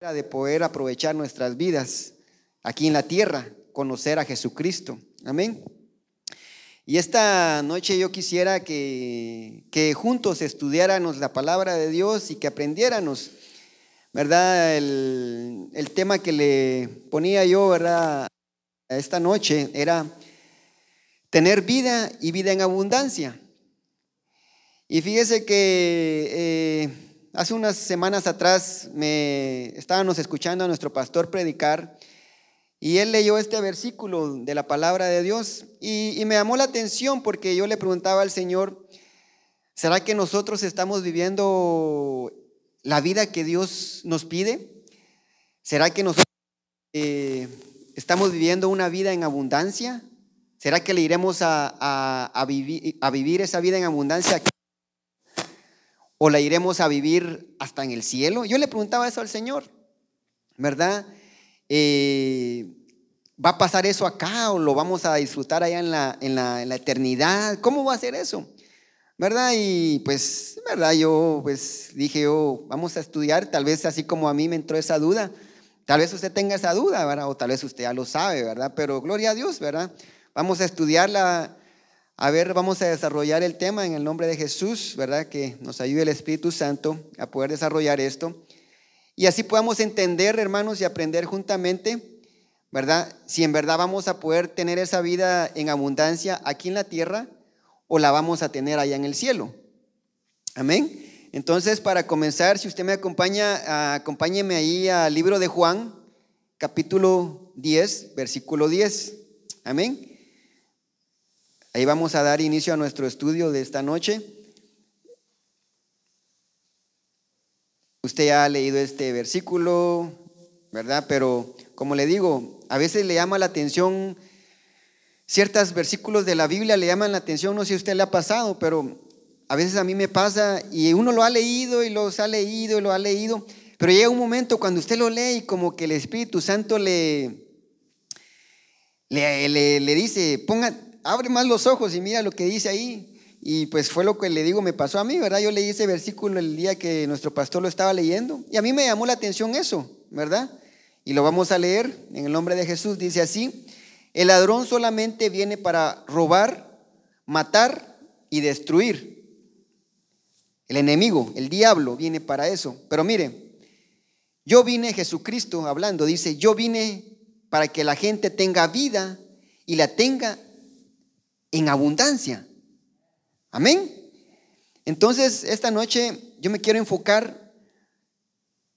de poder aprovechar nuestras vidas aquí en la tierra, conocer a Jesucristo. Amén. Y esta noche yo quisiera que, que juntos estudiáramos la palabra de Dios y que aprendiéramos, ¿verdad? El, el tema que le ponía yo, ¿verdad? Esta noche era tener vida y vida en abundancia. Y fíjese que... Eh, Hace unas semanas atrás me estábamos escuchando a nuestro pastor predicar y él leyó este versículo de la palabra de Dios y, me llamó la atención porque yo le preguntaba al Señor, ¿será que nosotros estamos viviendo la vida que Dios nos pide? ¿Será que nosotros eh, estamos viviendo una vida en abundancia? ¿Será que le iremos a, a vivir esa vida en abundancia ¿O la iremos a vivir hasta en el cielo? Yo le preguntaba eso al Señor, ¿verdad? Eh, ¿Va a pasar eso acá o lo vamos a disfrutar allá en la, en la, eternidad? ¿Cómo va a ser eso? ¿Verdad? Y pues, ¿verdad? Yo pues dije, yo, vamos a estudiar, tal vez así como a mí me entró esa duda, tal vez usted tenga esa duda, ¿verdad? O tal vez usted ya lo sabe, ¿verdad? Pero gloria a Dios, ¿verdad? Vamos a estudiar la, a ver, vamos a desarrollar el tema en el nombre de Jesús, ¿verdad? Que nos ayude el Espíritu Santo a poder desarrollar esto. Y así podamos entender, hermanos, y aprender juntamente, ¿verdad? Si en verdad vamos a poder tener esa vida en abundancia aquí en la tierra o la vamos a tener allá en el cielo. Amén. Entonces, para comenzar, si usted me acompaña, acompáñeme ahí al libro de Juan, capítulo 10, versículo 10. Amén. Ahí vamos a dar inicio a nuestro estudio de esta noche. Usted ya ha leído este versículo, ¿verdad? Pero como le digo, a veces le llama la atención, ciertos versículos de la Biblia le llaman la atención, no sé si a usted le ha pasado, pero a veces a mí me pasa y uno lo ha leído y los ha leído y lo ha leído, pero llega un momento cuando usted lo lee y como que el Espíritu Santo le, le, le, le dice, ponga, abre más los ojos y mira lo que dice ahí. Y pues fue lo que le digo, me pasó a mí, ¿verdad? Yo leí ese versículo el día que nuestro pastor lo estaba leyendo y a mí me llamó la atención eso, ¿verdad? Y lo vamos a leer en el nombre de Jesús. Dice así, el ladrón solamente viene para robar, matar y destruir. El enemigo, el diablo, viene para eso. Pero mire, yo vine, Jesucristo hablando, dice, yo vine para que la gente tenga vida y la tenga en abundancia. Amén. Entonces, esta noche yo me quiero enfocar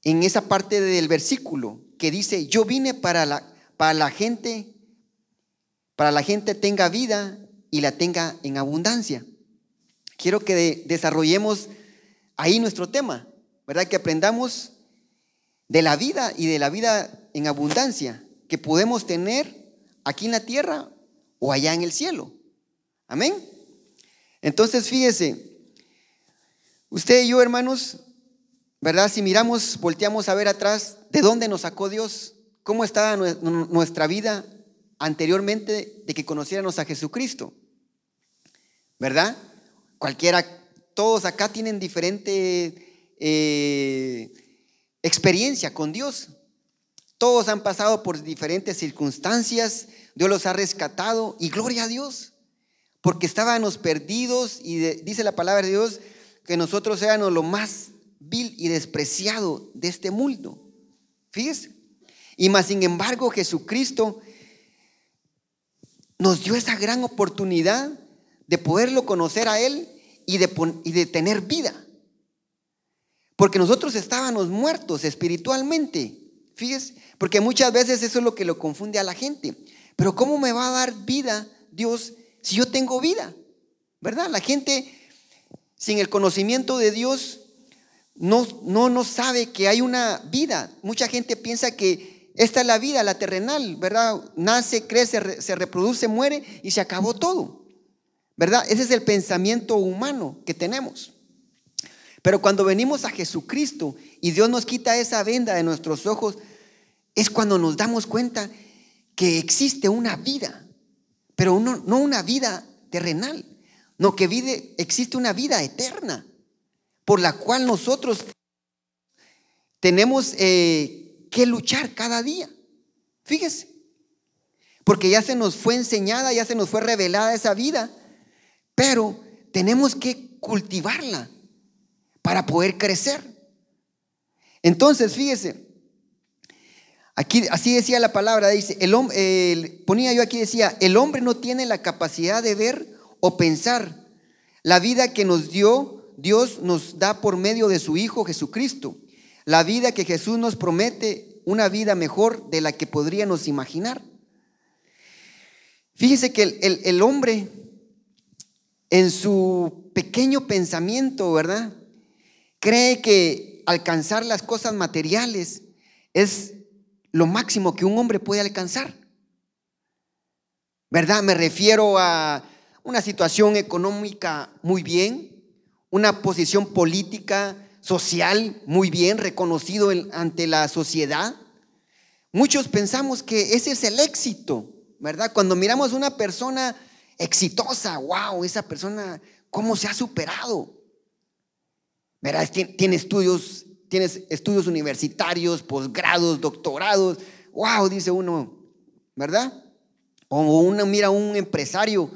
en esa parte del versículo que dice, yo vine para la, para la gente, para la gente tenga vida y la tenga en abundancia. Quiero que desarrollemos ahí nuestro tema, ¿verdad? Que aprendamos de la vida y de la vida en abundancia que podemos tener aquí en la tierra o allá en el cielo. Amén. Entonces, fíjese, usted y yo, hermanos, ¿verdad? Si miramos, volteamos a ver atrás, ¿de dónde nos sacó Dios? ¿Cómo estaba nuestra vida anteriormente de que conociéramos a Jesucristo? ¿Verdad? Cualquiera, todos acá tienen diferente eh, experiencia con Dios. Todos han pasado por diferentes circunstancias, Dios los ha rescatado y gloria a Dios porque estábamos perdidos y dice la palabra de Dios que nosotros éramos lo más vil y despreciado de este mundo. Fíjese. Y más sin embargo Jesucristo nos dio esa gran oportunidad de poderlo conocer a Él y de, y de tener vida. Porque nosotros estábamos muertos espiritualmente. Fíjese, porque muchas veces eso es lo que lo confunde a la gente. Pero ¿cómo me va a dar vida Dios si yo tengo vida? ¿Verdad? La gente sin el conocimiento de Dios no, no, no sabe que hay una vida. Mucha gente piensa que esta es la vida, la terrenal, ¿verdad? Nace, crece, se reproduce, muere y se acabó todo. ¿Verdad? Ese es el pensamiento humano que tenemos. Pero cuando venimos a Jesucristo y Dios nos quita esa venda de nuestros ojos, es cuando nos damos cuenta que existe una vida pero no una vida terrenal, no que vive, existe una vida eterna, por la cual nosotros tenemos eh, que luchar cada día. Fíjese. Porque ya se nos fue enseñada, ya se nos fue revelada esa vida. Pero tenemos que cultivarla para poder crecer. Entonces, fíjese, aquí así decía la palabra, dice, el, hombre, ponía yo aquí decía, el hombre no tiene la capacidad de ver o pensar la vida que nos dio, Dios nos da por medio de su Hijo Jesucristo. La vida que Jesús nos promete, una vida mejor de la que podríamos imaginar. Fíjese que el, el hombre en su pequeño pensamiento, ¿verdad? Cree que alcanzar las cosas materiales es lo máximo que un hombre puede alcanzar. ¿Verdad? Me refiero a una situación económica muy bien, una posición política, social muy bien, reconocido ante la sociedad. Muchos pensamos que ese es el éxito, ¿verdad? Cuando miramos a una persona exitosa, wow, esa persona, ¿cómo se ha superado? ¿Verdad? Tiene estudios, tienes estudios universitarios, posgrados, doctorados, wow, dice uno, ¿verdad? O uno mira a un empresario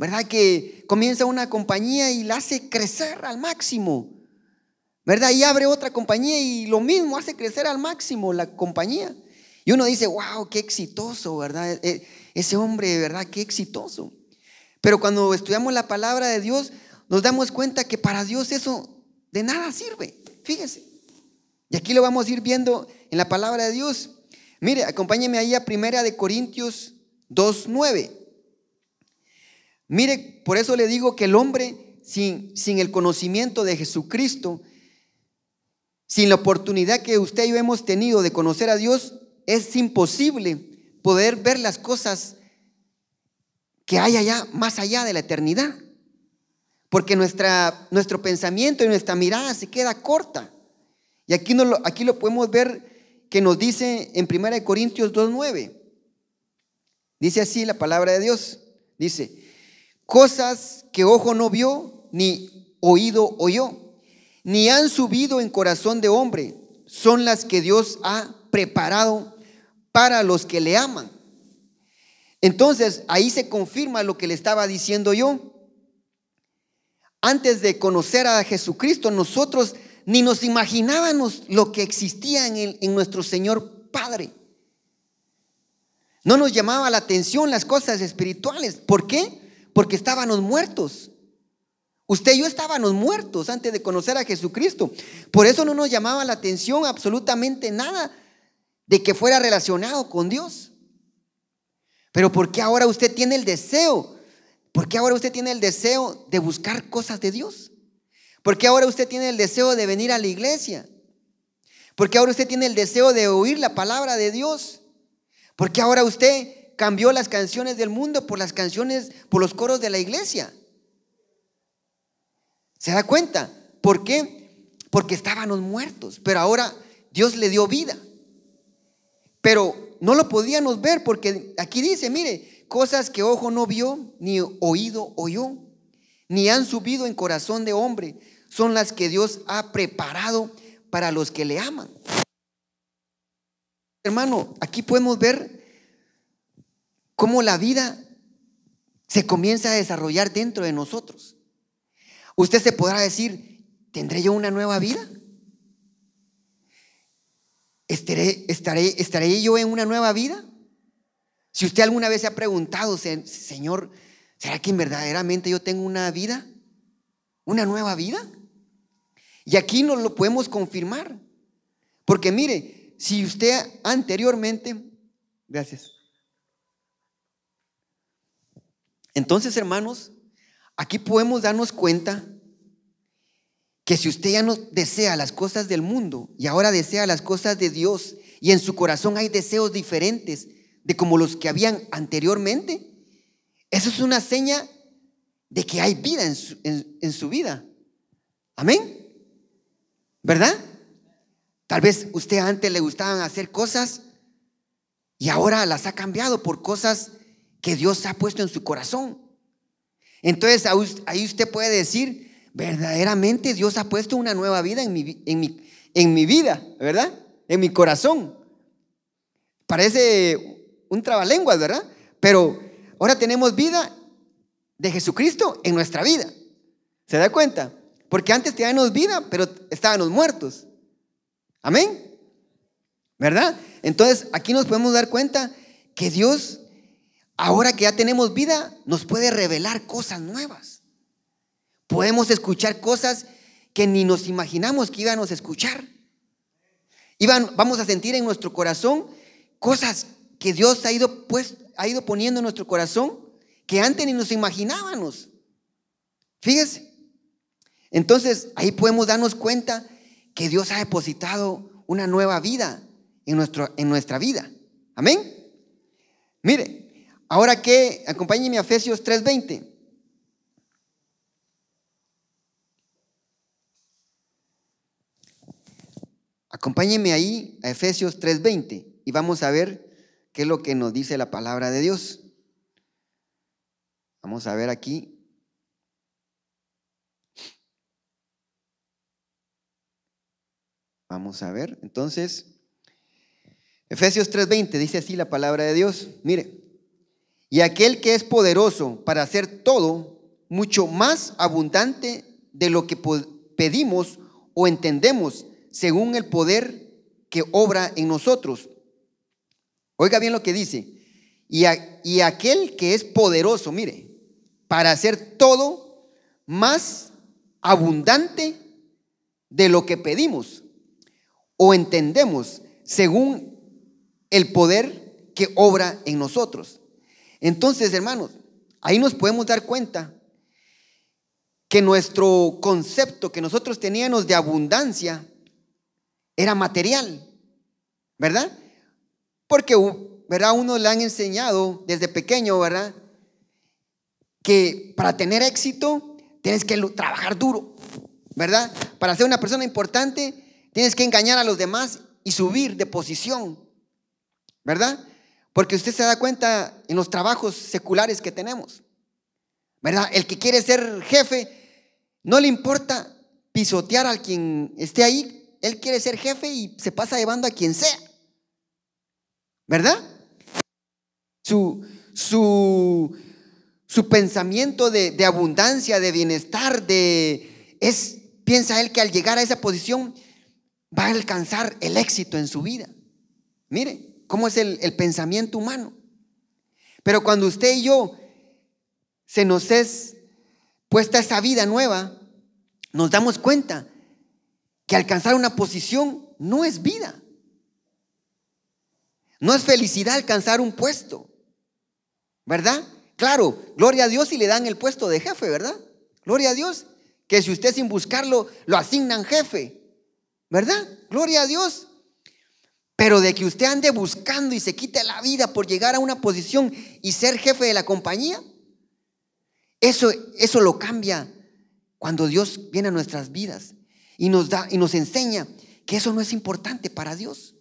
¿verdad? Que comienza una compañía y la hace crecer al máximo, ¿verdad? Y abre otra compañía y lo mismo hace crecer al máximo la compañía. Y uno dice, wow, qué exitoso, ¿verdad? E, ese hombre, ¿verdad? Qué exitoso. Pero cuando estudiamos la palabra de Dios, nos damos cuenta que para Dios eso de nada sirve. Fíjese. Y aquí lo vamos a ir viendo en la palabra de Dios. Mire, acompáñeme ahí a Primera de Corintios 2.9. Mire, por eso le digo que el hombre sin, sin el conocimiento de Jesucristo, sin la oportunidad que usted y yo hemos tenido de conocer a Dios, es imposible poder ver las cosas que hay allá, más allá de la eternidad. Porque nuestra, nuestro pensamiento y nuestra mirada se queda corta. Y aquí, aquí lo podemos ver que nos dice en 1 Corintios 2.9. Dice así la palabra de Dios. Dice, cosas que ojo no vio, ni oído oyó, ni han subido en corazón de hombre, son las que Dios ha preparado para los que le aman. Entonces, ahí se confirma lo que le estaba diciendo yo. Antes de conocer a Jesucristo, nosotros ni nos imaginábamos lo que existía en, en nuestro Señor Padre. No nos llamaba la atención las cosas espirituales. ¿Por qué? porque estábamos muertos. Usted y yo estábamos muertos antes de conocer a Jesucristo. Por eso no nos llamaba la atención absolutamente nada de que fuera relacionado con Dios. Pero ¿por qué ahora usted tiene el deseo? ¿Por qué ahora usted tiene el deseo de buscar cosas de Dios? ¿Por qué ahora usted tiene el deseo de venir a la iglesia? ¿Por qué ahora usted tiene el deseo de oír la palabra de Dios? ¿Por qué ahora usted cambió las canciones del mundo por las canciones, por los coros de la iglesia. ¿Se da cuenta? ¿Por qué? Porque estábamos muertos, pero ahora Dios le dio vida. Pero no lo podíamos ver porque aquí dice, mire, cosas que ojo no vio, ni oído oyó, ni han subido en corazón de hombre, son las que Dios ha preparado para los que le aman. Hermano, aquí podemos ver cómo la vida se comienza a desarrollar dentro de nosotros. Usted se podrá decir, ¿tendré yo una nueva vida? ¿Estaré, yo en una nueva vida? Si usted alguna vez se ha preguntado, Señor, ¿será que verdaderamente yo tengo una vida? ¿Una nueva vida? Y aquí nos lo podemos confirmar. Porque mire, si usted anteriormente, gracias, Entonces, hermanos, aquí podemos darnos cuenta que si usted ya no desea las cosas del mundo y ahora desea las cosas de Dios y en su corazón hay deseos diferentes de como los que habían anteriormente, eso es una seña de que hay vida en su, en su vida. Amén. ¿Verdad? Tal vez usted antes le gustaban hacer cosas y ahora las ha cambiado por cosas que Dios ha puesto en su corazón. Entonces ahí usted puede decir, verdaderamente Dios ha puesto una nueva vida en mi, vida, ¿verdad? En mi corazón. parece un trabalenguas, ¿verdad? Pero ahora tenemos vida de Jesucristo en nuestra vida. ¿Se da cuenta? Porque antes teníamos vida, pero estábamos muertos. Amén. ¿Verdad? Entonces aquí nos podemos dar cuenta que Dios, ahora que ya tenemos vida, nos puede revelar cosas nuevas. Podemos escuchar cosas que ni nos imaginamos que íbamos a escuchar. Iban, vamos a sentir en nuestro corazón cosas que Dios ha ido, pues, ha ido poniendo en nuestro corazón que antes ni nos imaginábamos. Fíjese. Entonces ahí podemos darnos cuenta que Dios ha depositado una nueva vida en, nuestro, en nuestra vida. Amén. Mire, ahora que acompáñenme a Efesios 3:20. Acompáñenme ahí a Efesios 3:20 y vamos a ver qué es lo que nos dice la palabra de Dios. Vamos a ver aquí. Vamos a ver. Entonces, Efesios 3:20 dice así la palabra de Dios. Mire, y aquel que es poderoso para hacer todo mucho más abundante de lo que pedimos o entendemos según el poder que obra en nosotros. Oiga bien lo que dice. Y, y aquel que es poderoso, mire, para hacer todo más abundante de lo que pedimos o entendemos según el poder que obra en nosotros. Entonces, hermanos, ahí nos podemos dar cuenta que nuestro concepto que nosotros teníamos de abundancia era material, ¿verdad? Porque, ¿verdad? Uno le han enseñado desde pequeño, ¿verdad? que para tener éxito tienes que trabajar duro, ¿verdad? Para ser una persona importante tienes que engañar a los demás y subir de posición, ¿verdad? Porque usted se da cuenta en los trabajos seculares que tenemos, ¿verdad? El que quiere ser jefe, no le importa pisotear al quien esté ahí, él quiere ser jefe y se pasa llevando a quien sea, ¿verdad? Su, su, su pensamiento de, abundancia, de bienestar, de es piensa él que al llegar a esa posición va a alcanzar el éxito en su vida. Mire cómo es el, pensamiento humano. Pero cuando usted y yo se nos es puesta esa vida nueva, nos damos cuenta que alcanzar una posición no es vida. No es felicidad alcanzar un puesto, ¿verdad? Claro, gloria a Dios si le dan el puesto de jefe, ¿verdad? Gloria a Dios. Que si usted sin buscarlo lo asignan jefe, ¿verdad? Gloria a Dios. Pero de que usted ande buscando y se quite la vida por llegar a una posición y ser jefe de la compañía, eso, eso lo cambia cuando Dios viene a nuestras vidas y nos da y nos enseña que eso no es importante para Dios.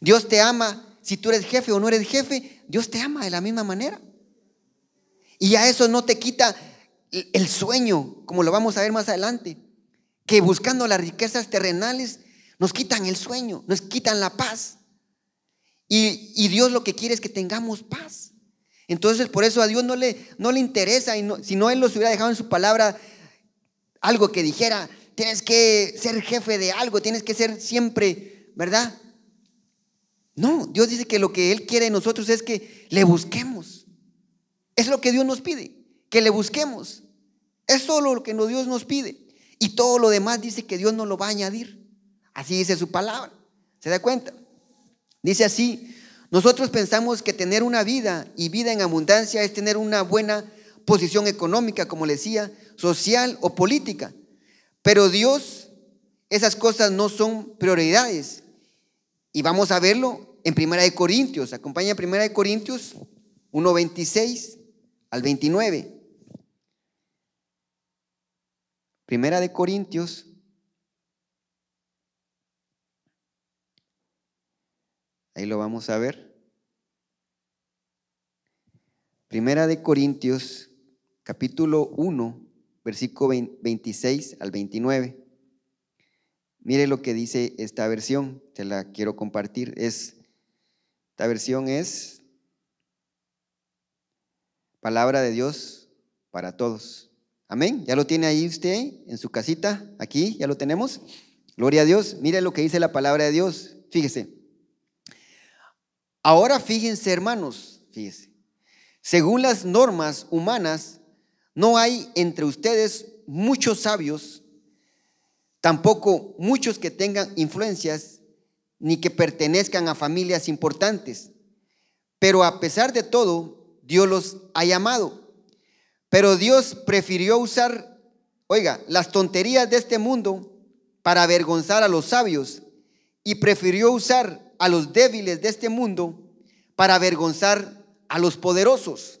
Dios te ama si tú eres jefe o no eres jefe, Dios te ama de la misma manera. Y a eso no te quita el sueño, como lo vamos a ver más adelante, que buscando las riquezas terrenales nos quitan el sueño, nos quitan la paz. Y, Dios lo que quiere es que tengamos paz. Entonces por eso a Dios no le, no le interesa, y si no Él los hubiera dejado en su palabra algo que dijera, tienes que ser jefe de algo, tienes que ser siempre, ¿verdad? No, Dios dice que lo que Él quiere de nosotros es que le busquemos. Es lo que Dios nos pide, que le busquemos. Es solo lo que Dios nos pide. Y todo lo demás dice que Dios nos lo va a añadir. Así dice su palabra. ¿Se da cuenta? Dice así, nosotros pensamos que tener una vida y vida en abundancia es tener una buena posición económica, como le decía, social o política. Pero Dios, esas cosas no son prioridades. Y vamos a verlo en Primera de Corintios. Acompaña Primera de Corintios 1.26 al 29. Primera de Corintios. Ahí lo vamos a ver. Primera de Corintios, capítulo 1, versículo 26 al 29. Mire lo que dice esta versión, se la quiero compartir. Es Esta versión es palabra de Dios para todos. Amén. ¿Ya lo tiene ahí usted en su casita? Aquí, ya lo tenemos. Gloria a Dios. Mire lo que dice la palabra de Dios. Fíjese. Ahora fíjense, hermanos, fíjese. Según las normas humanas, no hay entre ustedes muchos sabios, tampoco muchos que tengan influencias, ni que pertenezcan a familias importantes. Pero a pesar de todo, Dios los ha llamado. Pero Dios prefirió usar, oiga, las tonterías de este mundo para avergonzar a los sabios y prefirió usar a los débiles de este mundo para avergonzar a los poderosos.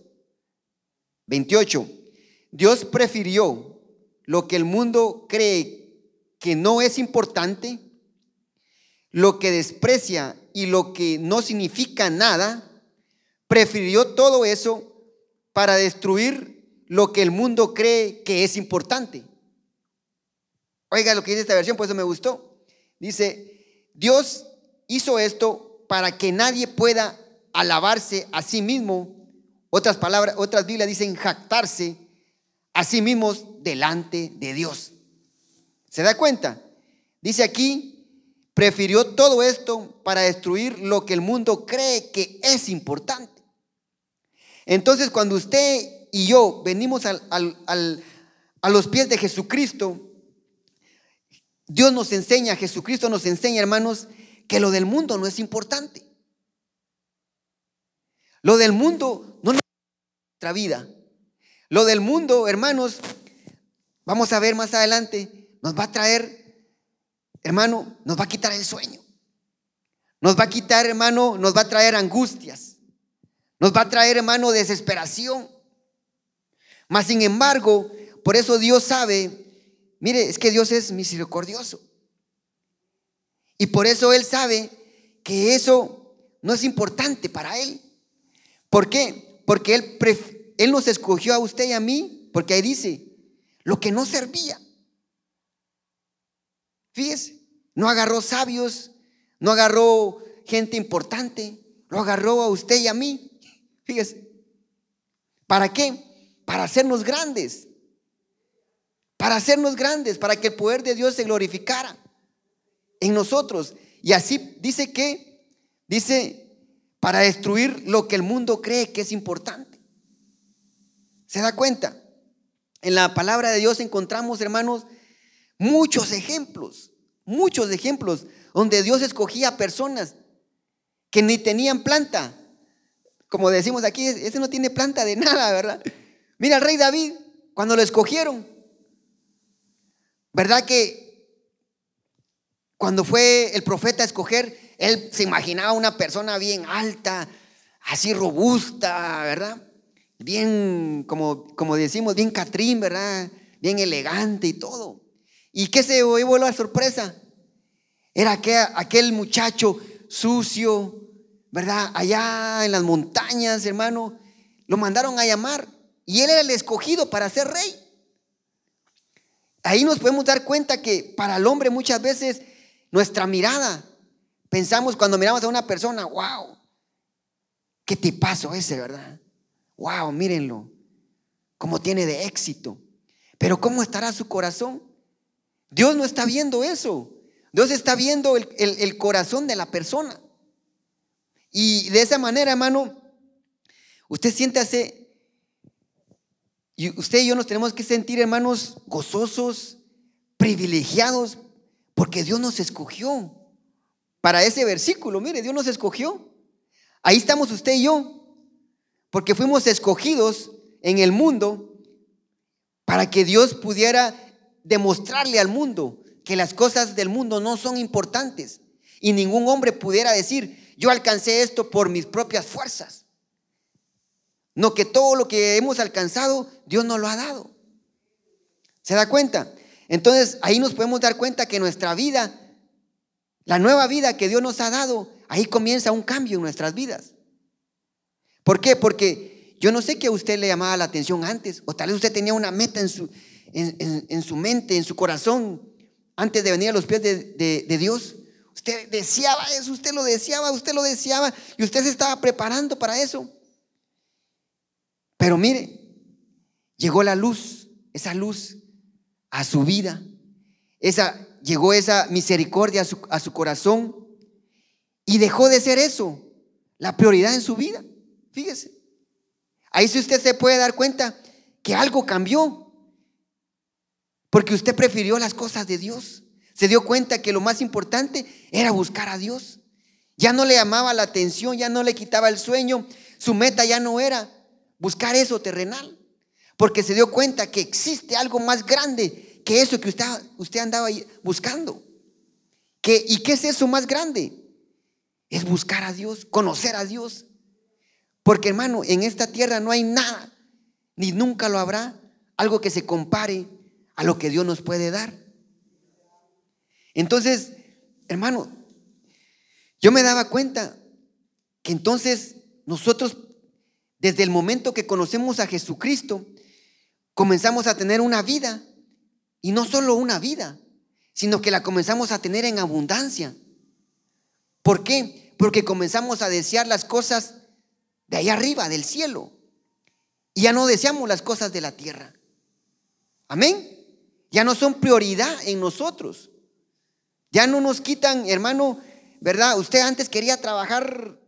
28. Dios prefirió lo que el mundo cree que no es importante, lo que desprecia y lo que no significa nada, prefirió todo eso para destruir lo que el mundo cree que es importante. Oiga lo que dice esta versión, pues eso me gustó. Dice, Dios hizo esto para que nadie pueda alabarse a sí mismo. Otras palabras, otras Biblias dicen jactarse a sí mismos delante de Dios. ¿Se da cuenta? Dice aquí, prefirió todo esto para destruir lo que el mundo cree que es importante. Entonces, cuando usted y yo venimos a los pies de Jesucristo, Dios nos enseña, Jesucristo nos enseña, hermanos, que lo del mundo no es importante. Lo del mundo no es nuestra vida. Lo del mundo, hermanos, vamos a ver más adelante, nos va a traer, hermano, nos va a quitar el sueño. Nos va a quitar, hermano, nos va a traer angustias. Nos va a traer, hermano, desesperación. Mas, sin embargo, por eso Dios sabe Mire, es que Dios es misericordioso. Y por eso Él sabe que eso no es importante para Él. ¿Por qué? Porque Él, él nos escogió a usted y a mí, porque ahí dice, lo que no servía. Fíjese, no agarró sabios, no agarró gente importante, lo agarró a usted y a mí. Fíjese, ¿para qué? Para hacernos grandes para hacernos grandes, para que el poder de Dios se glorificara en nosotros. Y así dice que, dice, para destruir lo que el mundo cree que es importante. ¿Se da cuenta? En la palabra de Dios encontramos, hermanos, muchos ejemplos, muchos ejemplos donde Dios escogía personas que ni tenían planta. Como decimos aquí, ese no tiene planta de nada, ¿verdad? Mira al rey David, cuando lo escogieron, ¿Verdad que cuando fue el profeta a escoger, él se imaginaba una persona bien alta, así robusta, ¿verdad? Bien, como, como decimos, bien Catrín, ¿verdad? Bien elegante y todo. ¿Y qué se llevó la sorpresa? Era aquel, aquel muchacho sucio, ¿verdad? Allá en las montañas, hermano. Lo mandaron a llamar y él era el escogido para ser rey. Ahí nos podemos dar cuenta que para el hombre muchas veces nuestra mirada, pensamos cuando miramos a una persona, wow, qué tipazo ese, ¿verdad? Wow, mírenlo, cómo tiene de éxito. Pero ¿cómo estará su corazón? Dios no está viendo eso. Dios está viendo el, corazón de la persona. Y de esa manera, hermano, usted siéntase y usted y yo nos tenemos que sentir, hermanos, gozosos, privilegiados, porque Dios nos escogió. Para ese versículo, mire, Dios nos escogió. Ahí estamos usted y yo, porque fuimos escogidos en el mundo para que Dios pudiera demostrarle al mundo que las cosas del mundo no son importantes y ningún hombre pudiera decir, yo alcancé esto por mis propias fuerzas. No que todo lo que hemos alcanzado, Dios nos lo ha dado. ¿Se da cuenta? Entonces ahí nos podemos dar cuenta que nuestra vida, la nueva vida que Dios nos ha dado, ahí comienza un cambio en nuestras vidas. ¿Por qué? Porque yo no sé que a usted le llamaba la atención antes, o tal vez usted tenía una meta en su, en, su mente, en su corazón, antes de venir a los pies de, de Dios. Usted deseaba eso, usted lo deseaba, usted lo deseaba y usted se estaba preparando para eso. Pero mire, llegó la luz, esa luz a su vida. Esa, llegó esa misericordia a su, a su corazón y dejó de ser eso, la prioridad en su vida. Fíjese. Ahí si usted se puede dar cuenta que algo cambió. Porque usted prefirió las cosas de Dios. Se dio cuenta que lo más importante era buscar a Dios. Ya no le llamaba la atención, ya no le quitaba el sueño. Su meta ya no era buscar eso terrenal. Porque se dio cuenta que existe algo más grande que eso que usted, usted andaba buscando. ¿Qué, ¿Y qué es eso más grande? Es buscar a Dios, conocer a Dios. Porque hermano, en esta tierra no hay nada, ni nunca lo habrá, algo que se compare a lo que Dios nos puede dar. Entonces, hermano, yo me daba cuenta que entonces nosotros, desde el momento que conocemos a Jesucristo, comenzamos a tener una vida, y no solo una vida, sino que la comenzamos a tener en abundancia. ¿Por qué? Porque comenzamos a desear las cosas de allá arriba, del cielo. Y ya no deseamos las cosas de la tierra. Amén. Ya no son prioridad en nosotros. Ya no nos quitan, hermano, ¿verdad? Usted antes quería trabajar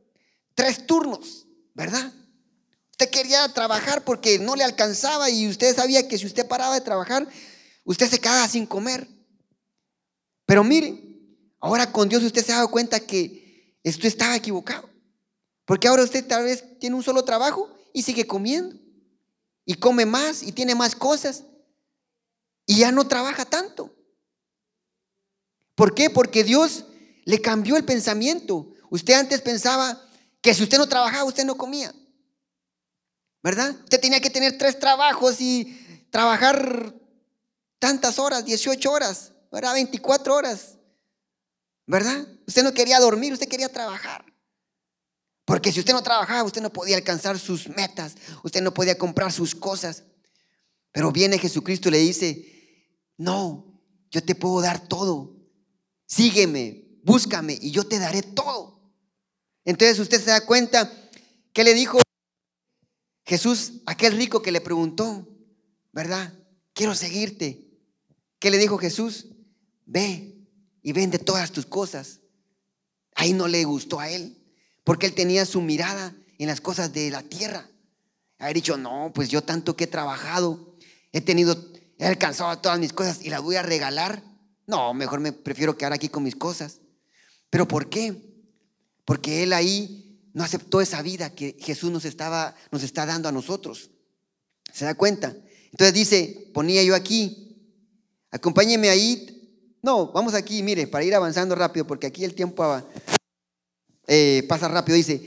tres turnos, ¿verdad? Usted quería trabajar porque no le alcanzaba y usted sabía que si usted paraba de trabajar, usted se quedaba sin comer. Pero mire, ahora con Dios usted se ha dado cuenta que usted estaba equivocado. Porque ahora usted tal vez tiene un solo trabajo y sigue comiendo. Y come más y tiene más cosas y ya no trabaja tanto. ¿Por qué? Porque Dios le cambió el pensamiento. Usted antes pensaba que si usted no trabajaba, usted no comía. ¿Verdad? Usted tenía que tener tres trabajos y trabajar tantas horas, 18 horas, ¿verdad? 24 horas. ¿Verdad? Usted no quería dormir, usted quería trabajar. Porque si usted no trabajaba, usted no podía alcanzar sus metas, usted no podía comprar sus cosas. Pero viene Jesucristo y le dice, no, yo te puedo dar todo. Sígueme, búscame y yo te daré todo. Entonces usted se da cuenta que le dijo Jesús aquel rico que le preguntó, ¿verdad? Quiero seguirte. ¿Qué le dijo Jesús? Ve y vende todas tus cosas. Ahí no le gustó a él, porque él tenía su mirada en las cosas de la tierra. Haber dicho, no, pues yo tanto que he trabajado, he tenido, he alcanzado todas mis cosas y las voy a regalar. No, mejor me prefiero quedar aquí con mis cosas. ¿Pero por qué? Porque él ahí no aceptó esa vida que Jesús nos, estaba, nos está dando a nosotros. ¿Se da cuenta? Entonces dice, ponía yo aquí, acompáñeme ahí. No, vamos aquí, mire, para ir avanzando rápido, porque aquí el tiempo eh, pasa rápido. Dice,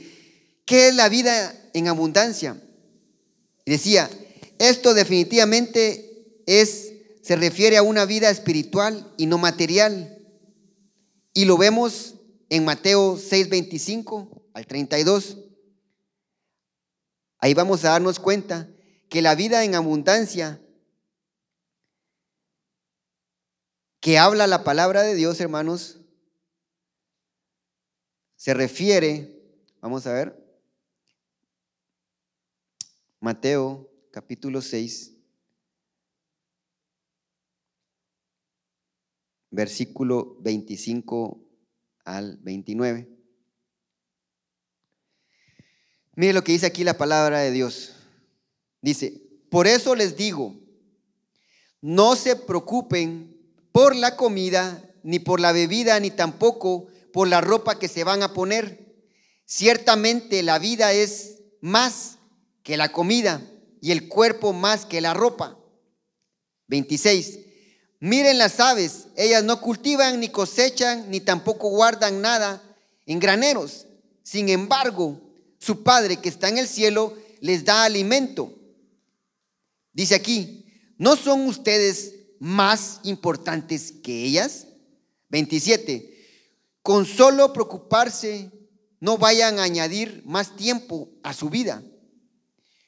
¿qué es la vida en abundancia? Y decía, esto definitivamente es, se refiere a una vida espiritual y no material. Y lo vemos en Mateo 6:25 al 32. Ahí vamos a darnos cuenta que la vida en abundancia que habla la palabra de Dios, hermanos, se refiere, vamos a ver, Mateo capítulo 6, versículo 25 al 29. Mire lo que dice aquí la palabra de Dios. Dice, por eso les digo, no se preocupen por la comida, ni por la bebida, ni tampoco por la ropa que se van a poner. Ciertamente la vida es más que la comida y el cuerpo más que la ropa. 26. Miren las aves, ellas no cultivan ni cosechan ni tampoco guardan nada en graneros. Sin embargo, su Padre que está en el cielo les da alimento. Dice aquí, ¿no son ustedes más importantes que ellas? 27. Con solo preocuparse, no vayan a añadir más tiempo a su vida.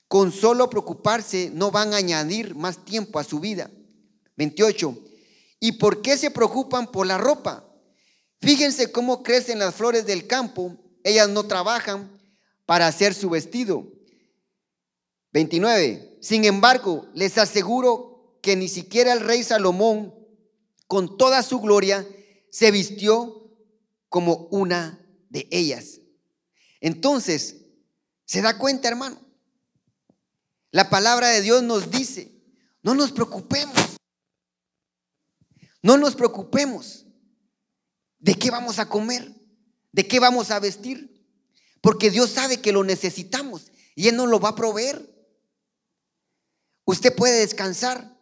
Con solo preocuparse no van a añadir más tiempo a su vida. 28. ¿Y por qué se preocupan por la ropa? Fíjense cómo crecen las flores del campo. Ellas no trabajan para hacer su vestido. 29. Sin embargo, les aseguro que ni siquiera el rey Salomón, con toda su gloria, se vistió como una de ellas. Entonces, ¿se da cuenta, hermano? La palabra de Dios nos dice, no nos preocupemos, no nos preocupemos de qué vamos a comer, de qué vamos a vestir, porque Dios sabe que lo necesitamos y Él nos lo va a proveer. Usted puede descansar,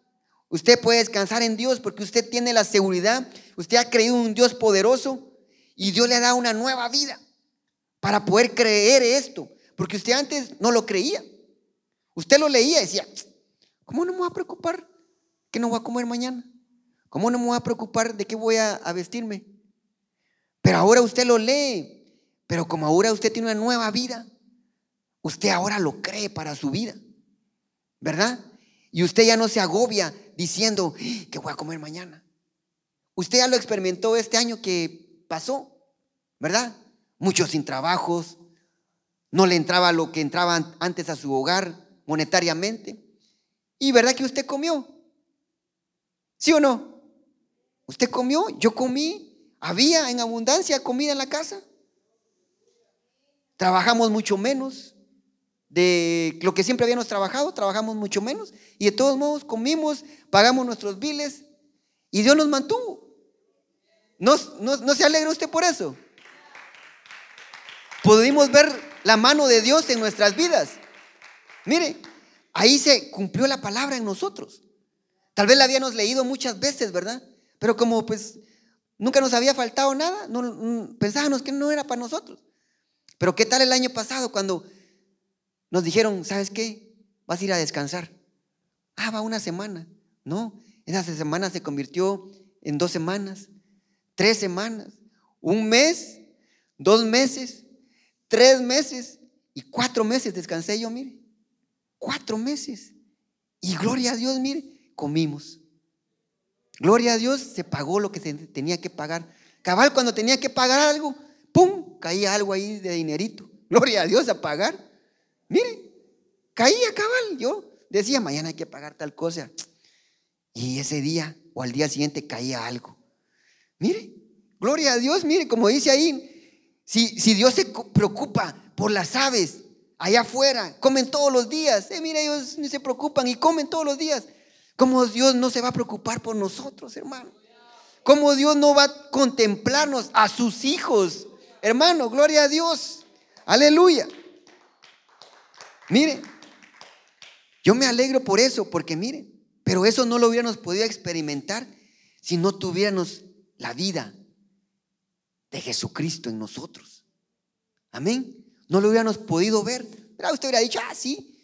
usted puede descansar en Dios porque usted tiene la seguridad, usted ha creído en un Dios poderoso y Dios le da una nueva vida para poder creer esto, porque usted antes no lo creía. Usted lo leía y decía, ¿cómo no me voy a preocupar que no voy a comer mañana? ¿Cómo no me voy a preocupar de qué voy a, vestirme? Pero ahora usted lo lee, pero como ahora usted tiene una nueva vida, usted ahora lo cree para su vida, ¿verdad? Y usted ya no se agobia diciendo, ¿qué voy a comer mañana? Usted ya lo experimentó este año que pasó, ¿verdad? Muchos sin trabajos, no le entraba lo que entraba antes a su hogar, monetariamente. ¿Y verdad que usted comió? ¿Sí o no? ¿Usted comió? Yo comí. Había en abundancia comida en la casa. Trabajamos mucho menos de lo que siempre habíamos trabajado, trabajamos mucho menos. Y de todos modos comimos, pagamos nuestros biles y Dios nos mantuvo. ¿No, no se alegra usted por eso? Pudimos ver la mano de Dios en nuestras vidas. Mire, ahí se cumplió la palabra en nosotros. Tal vez la habíamos leído muchas veces, ¿verdad? Pero como pues nunca nos había faltado nada, no, mm, pensábamos que no era para nosotros. Pero ¿qué tal el año pasado cuando nos dijeron, ¿sabes qué? Vas a ir a descansar. Ah, va una semana. No, esa semana se convirtió en dos semanas, tres semanas, un mes, dos meses, tres meses y cuatro meses descansé yo, mire. Cuatro meses. Y gloria a Dios, mire, comimos. Gloria a Dios, se pagó lo que se tenía que pagar. Cabal, cuando tenía que pagar algo, ¡pum! Caía algo ahí de dinerito. Gloria a Dios a pagar. Mire, caía cabal. Yo decía, mañana hay que pagar tal cosa. Y ese día o al día siguiente caía algo. Mire, gloria a Dios, mire, como dice ahí, si, si Dios se preocupa por las aves, allá afuera, comen todos los días. Eh, mira, ellos se preocupan y comen todos los días. ¿Cómo Dios no se va a preocupar por nosotros, hermano? ¿Cómo Dios no va a contemplarnos a sus hijos? Hermano, gloria a Dios. Aleluya. Mire, yo me alegro por eso, porque mire, pero eso no lo hubiéramos podido experimentar si no tuviéramos la vida de Jesucristo en nosotros. Amén no lo hubiéramos podido ver. Pero usted hubiera dicho, ah, sí,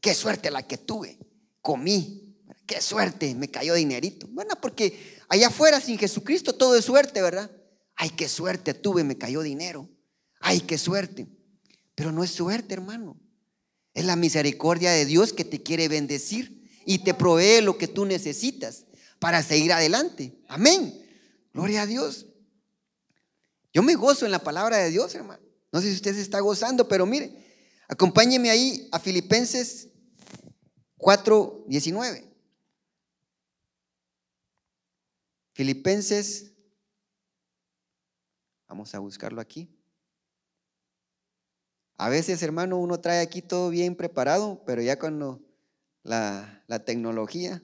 qué suerte la que tuve, comí, qué suerte, me cayó dinerito. Bueno, porque allá afuera sin Jesucristo todo es suerte, ¿verdad? Ay, qué suerte tuve, me cayó dinero. Ay, qué suerte. Pero no es suerte, hermano. Es la misericordia de Dios que te quiere bendecir y te provee lo que tú necesitas para seguir adelante. Amén. Gloria a Dios. Yo me gozo en la palabra de Dios, hermano. No sé si usted se está gozando, pero mire, acompáñeme ahí a Filipenses 4:19. Filipenses, vamos a buscarlo aquí. A veces, hermano, uno trae aquí todo bien preparado, pero ya cuando la, la tecnología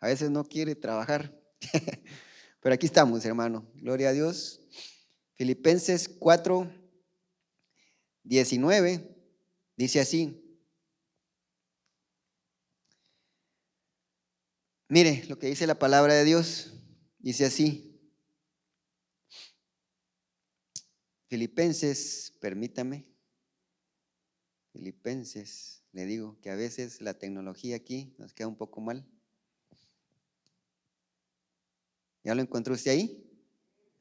a veces no quiere trabajar. pero aquí estamos, hermano. Gloria a Dios. Filipenses 4, 19 dice así. Mire lo que dice la palabra de Dios. Dice así. Filipenses, permítame. Filipenses, le digo que a veces la tecnología aquí nos queda un poco mal. ¿Ya lo encontró usted ahí?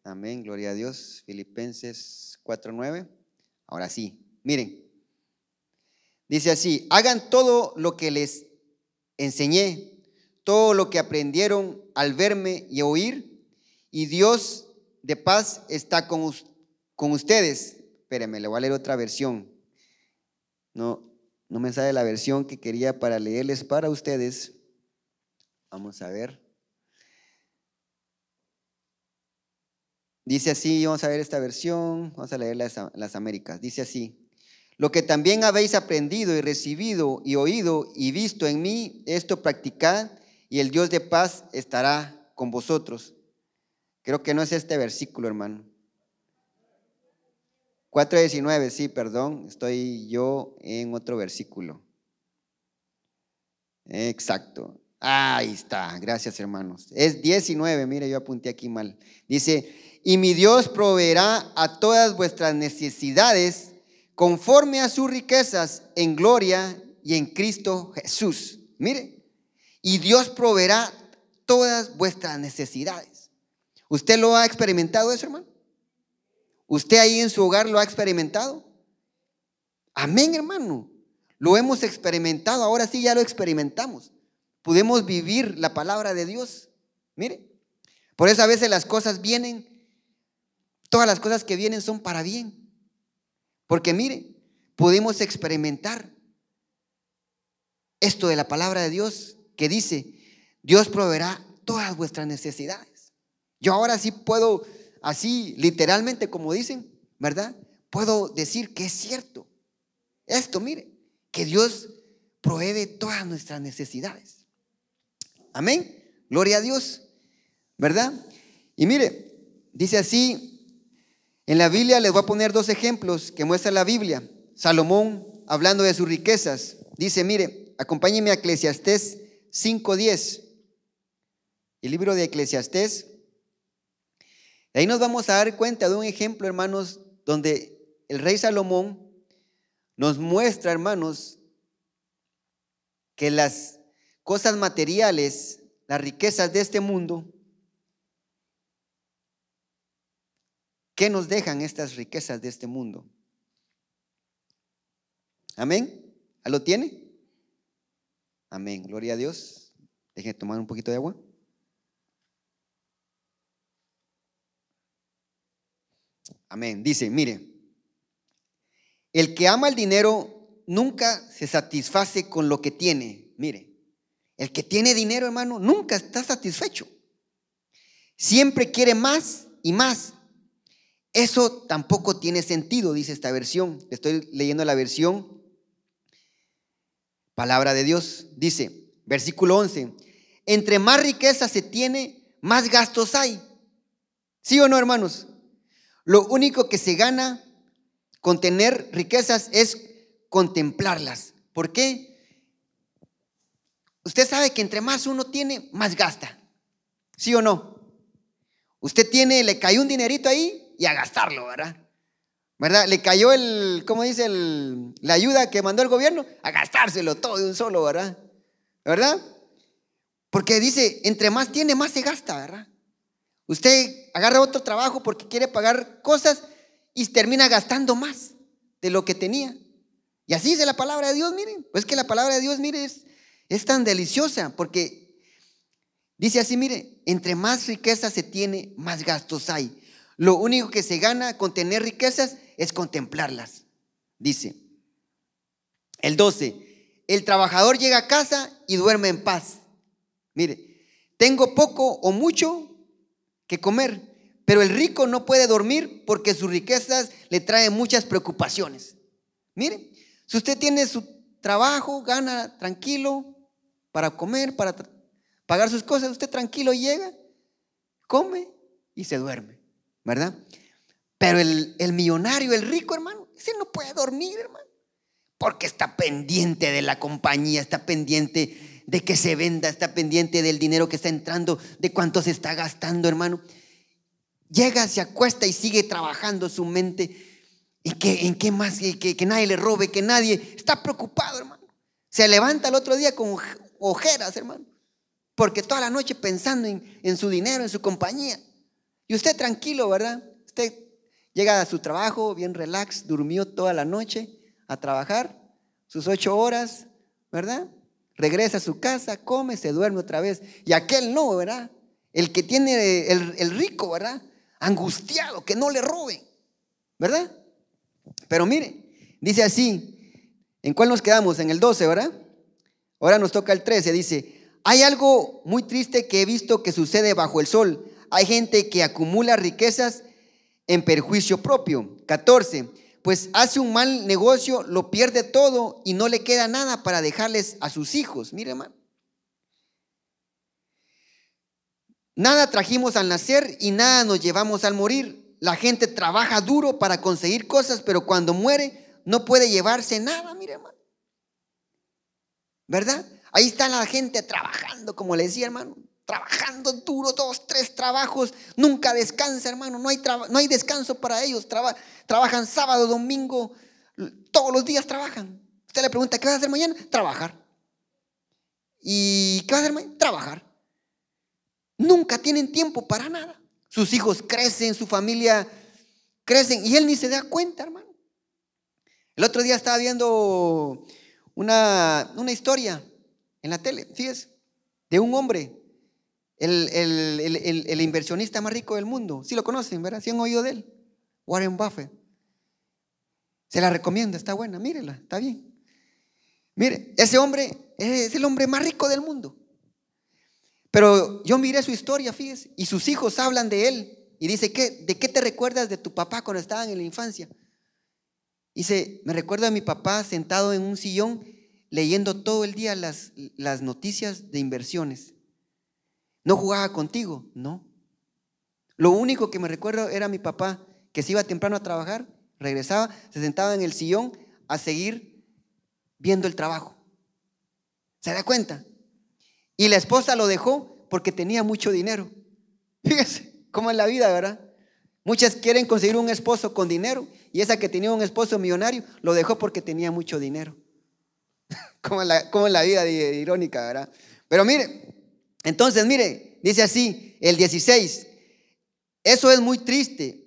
Amén, gloria a Dios. Filipenses 4.9. Ahora sí, miren. Dice así, hagan todo lo que les enseñé, todo lo que aprendieron al verme y oír, y Dios de paz está con, con ustedes. Espérenme, le voy a leer otra versión. No, no me sale la versión que quería para leerles para ustedes. Vamos a ver. Dice así, vamos a ver esta versión, vamos a leer las, las Américas. Dice así, lo que también habéis aprendido y recibido y oído y visto en mí, esto practicad y el Dios de paz estará con vosotros. Creo que no es este versículo, hermano. 4.19, sí, perdón, estoy yo en otro versículo. Exacto. Ahí está, gracias hermanos. Es 19, mire, yo apunté aquí mal. Dice, y mi Dios proveerá a todas vuestras necesidades conforme a sus riquezas en gloria y en Cristo Jesús. Mire, y Dios proveerá todas vuestras necesidades. ¿Usted lo ha experimentado eso, hermano? ¿Usted ahí en su hogar lo ha experimentado? Amén, hermano. Lo hemos experimentado, ahora sí ya lo experimentamos. Podemos vivir la palabra de Dios. Mire, por eso a veces las cosas vienen, todas las cosas que vienen son para bien. Porque mire, podemos experimentar esto de la palabra de Dios que dice, Dios proveerá todas vuestras necesidades. Yo ahora sí puedo así literalmente como dicen, ¿verdad? Puedo decir que es cierto. Esto, mire, que Dios provee todas nuestras necesidades. Amén. Gloria a Dios, ¿verdad? Y mire, dice así, en la Biblia les voy a poner dos ejemplos que muestra la Biblia. Salomón, hablando de sus riquezas, dice, mire, acompáñeme a Eclesiastés 5.10. El libro de Eclesiastés ahí nos vamos a dar cuenta de un ejemplo, hermanos, donde el rey Salomón nos muestra, hermanos, que las cosas materiales, las riquezas de este mundo, ¿qué nos dejan estas riquezas de este mundo? Amén. ¿Lo tiene? Amén. Gloria a Dios. Dejen tomar un poquito de agua. Amén. Dice, mire, el que ama el dinero nunca se satisface con lo que tiene. Mire, el que tiene dinero, hermano, nunca está satisfecho. Siempre quiere más y más. Eso tampoco tiene sentido, dice esta versión. Estoy leyendo la versión Palabra de Dios. Dice, versículo 11, entre más riqueza se tiene, más gastos hay. ¿Sí o no, hermanos? Lo único que se gana con tener riquezas es contemplarlas. ¿Por qué? Usted sabe que entre más uno tiene, más gasta. ¿Sí o no? Usted tiene, le cayó un dinerito ahí y a gastarlo, ¿verdad? ¿Verdad? Le cayó el, ¿cómo dice? El, la ayuda que mandó el gobierno, a gastárselo todo de un solo, ¿verdad? ¿Verdad? Porque dice, entre más tiene, más se gasta, ¿verdad? Usted agarra otro trabajo porque quiere pagar cosas y termina gastando más de lo que tenía. Y así dice la palabra de Dios, miren. Pues que la palabra de Dios, mire, es, es tan deliciosa porque dice así, mire, entre más riqueza se tiene, más gastos hay. Lo único que se gana con tener riquezas es contemplarlas. Dice el 12, el trabajador llega a casa y duerme en paz. Mire, tengo poco o mucho, que comer. Pero el rico no puede dormir porque sus riquezas le traen muchas preocupaciones. Mire, si usted tiene su trabajo, gana tranquilo para comer, para pagar sus cosas, usted tranquilo llega, come y se duerme, ¿verdad? Pero el, millonario, el rico, hermano, ese no puede dormir, hermano, porque está pendiente de la compañía, está pendiente de que se venda, está pendiente del dinero que está entrando, de cuánto se está gastando, hermano. Llega, se acuesta y sigue trabajando su mente. ¿Y que, en qué más? Que, que, nadie le robe, que nadie. Está preocupado, hermano. Se levanta el otro día con ojeras, hermano. Porque toda la noche pensando en, en su dinero, en su compañía. Y usted tranquilo, ¿verdad? Usted llega a su trabajo bien relax, durmió toda la noche a trabajar, sus ocho horas, ¿verdad? Regresa a su casa, come, se duerme otra vez. Y aquel no, ¿verdad? El que tiene el, rico, ¿verdad? angustiado, que no le roben, ¿verdad? Pero mire, dice así, ¿en cuál nos quedamos? En el 12, ¿verdad? Ahora nos toca el 13, dice, hay algo muy triste que he visto que sucede bajo el sol. Hay gente que acumula riquezas en perjuicio propio. 14, pues hace un mal negocio, lo pierde todo y no le queda nada para dejarles a sus hijos. Mire, hermano. Nada trajimos al nacer y nada nos llevamos al morir. La gente trabaja duro para conseguir cosas, pero cuando muere no puede llevarse nada, mire hermano. ¿Verdad? Ahí está la gente trabajando, como le decía hermano, trabajando duro, dos, tres trabajos, nunca descansa hermano, no hay, no hay descanso para ellos, trabajan sábado, domingo, todos los días trabajan. Usted le pregunta, ¿qué vas a hacer mañana? Trabajar. ¿Y qué vas a hacer mañana? Trabajar. Nunca tienen tiempo para nada. Sus hijos crecen, su familia crecen y él ni se da cuenta, hermano. El otro día estaba viendo una, una historia en la tele, fíjese, de un hombre, el, el, inversionista más rico del mundo. Sí lo conocen, ¿verdad? Sí han oído de él. Warren Buffett. Se la recomiendo, está buena, mírela, está bien. Mire, ese hombre es el hombre más rico del mundo. Pero yo miré su historia, fíjese, y sus hijos hablan de él. Y dice, ¿qué, ¿de qué te recuerdas de tu papá cuando estaban en la infancia? Dice, me recuerdo a mi papá sentado en un sillón leyendo todo el día las, las noticias de inversiones. ¿No jugaba contigo? No. Lo único que me recuerdo era mi papá, que se iba temprano a trabajar, regresaba, se sentaba en el sillón a seguir viendo el trabajo. ¿Se da cuenta? Y la esposa lo dejó porque tenía mucho dinero. Fíjese cómo es la vida, ¿verdad? Muchas quieren conseguir un esposo con dinero y esa que tenía un esposo millonario lo dejó porque tenía mucho dinero. como, en la, la vida irónica, ¿verdad? Pero mire, entonces mire, dice así, el 16, eso es muy triste.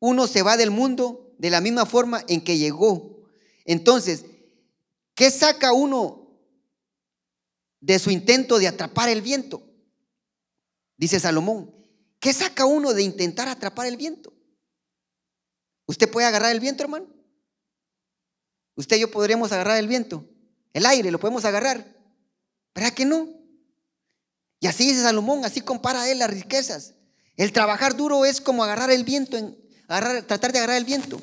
Uno se va del mundo de la misma forma en que llegó. Entonces, ¿qué saca uno de su intento de atrapar el viento. Dice Salomón, ¿qué saca uno de intentar atrapar el viento? ¿Usted puede agarrar el viento, hermano? Usted y yo podríamos agarrar el viento. El aire lo podemos agarrar. ¿Verdad que no? Y así dice Salomón, así compara él las riquezas. El trabajar duro es como agarrar el viento, en, tratar de agarrar el viento.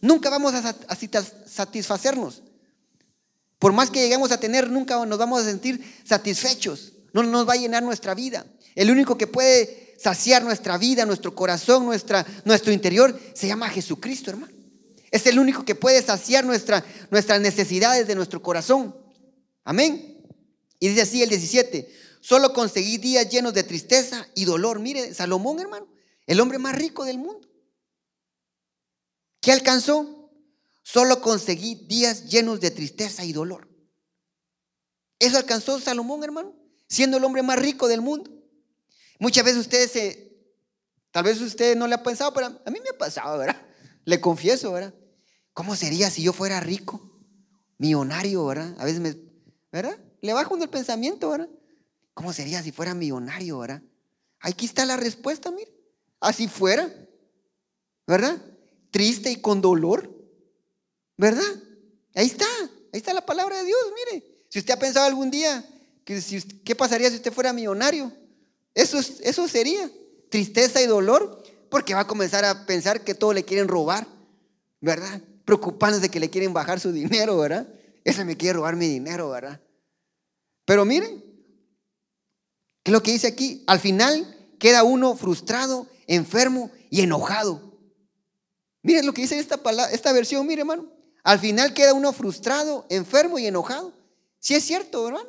Nunca vamos a satisfacernos. Por más que lleguemos a tener, nunca nos vamos a sentir satisfechos. No nos va a llenar nuestra vida. El único que puede saciar nuestra vida, nuestro corazón, nuestra, nuestro interior, se llama Jesucristo, hermano. Es el único que puede saciar nuestra, nuestras necesidades de nuestro corazón. Amén. Y dice así el 17, solo conseguí días llenos de tristeza y dolor. Mire, Salomón, hermano, el hombre más rico del mundo. ¿Qué alcanzó? Solo conseguí días llenos de tristeza y dolor. Eso alcanzó Salomón, hermano, siendo el hombre más rico del mundo. Muchas veces ustedes se, tal vez usted no le ha pensado, pero a mí me ha pasado, ¿verdad? Le confieso, ¿verdad? ¿Cómo sería si yo fuera rico, millonario, ¿verdad? A veces me, ¿verdad? Le bajo en el pensamiento, ¿verdad? ¿Cómo sería si fuera millonario, ¿verdad? Aquí está la respuesta, mire. Así fuera, ¿verdad? Triste y con dolor. ¿Verdad? Ahí está, ahí está la palabra de Dios, mire. Si usted ha pensado algún día, que ¿qué pasaría si usted fuera millonario? Eso, eso sería tristeza y dolor, porque va a comenzar a pensar que todo le quieren robar, ¿verdad? Preocupándose de que le quieren bajar su dinero, ¿verdad? Ese me quiere robar mi dinero, ¿verdad? Pero miren, ¿qué es lo que dice aquí? Al final queda uno frustrado, enfermo y enojado. Miren lo que dice esta, esta versión, mire hermano. Al final queda uno frustrado, enfermo y enojado. Si es cierto, hermano.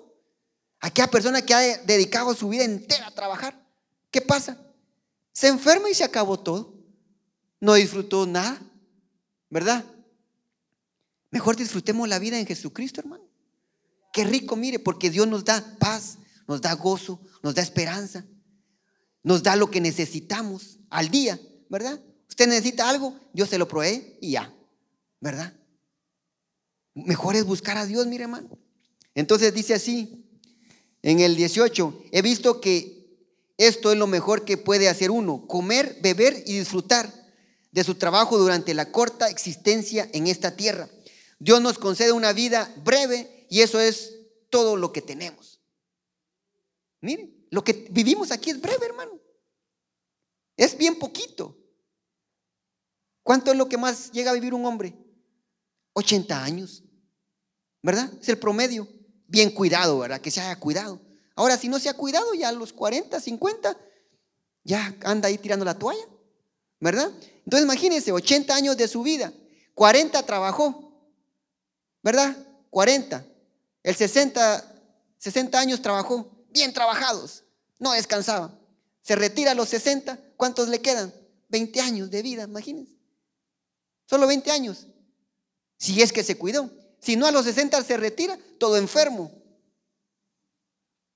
Aquella persona que ha dedicado su vida entera a trabajar, ¿qué pasa? Se enferma y se acabó todo. No disfrutó nada, ¿verdad? Mejor disfrutemos la vida en Jesucristo, hermano. Qué rico, mire, porque Dios nos da paz, nos da gozo, nos da esperanza, nos da lo que necesitamos al día, ¿verdad? Usted necesita algo, Dios se lo provee y ya, ¿verdad? Mejor es buscar a Dios, mire hermano. Entonces dice así, en el 18, he visto que esto es lo mejor que puede hacer uno, comer, beber y disfrutar de su trabajo durante la corta existencia en esta tierra. Dios nos concede una vida breve y eso es todo lo que tenemos. Miren, lo que vivimos aquí es breve, hermano. Es bien poquito. ¿Cuánto es lo que más llega a vivir un hombre? 80 años. ¿Verdad? Es el promedio. Bien cuidado, ¿verdad? Que se haya cuidado. Ahora, si no se ha cuidado, ya a los 40, 50, ya anda ahí tirando la toalla. ¿Verdad? Entonces imagínense, 80 años de su vida. 40 trabajó. ¿Verdad? 40. El 60, 60 años trabajó. Bien trabajados. No descansaba. Se retira a los 60. ¿Cuántos le quedan? 20 años de vida, imagínense. Solo 20 años. Si es que se cuidó. Si no, a los 60 se retira, todo enfermo.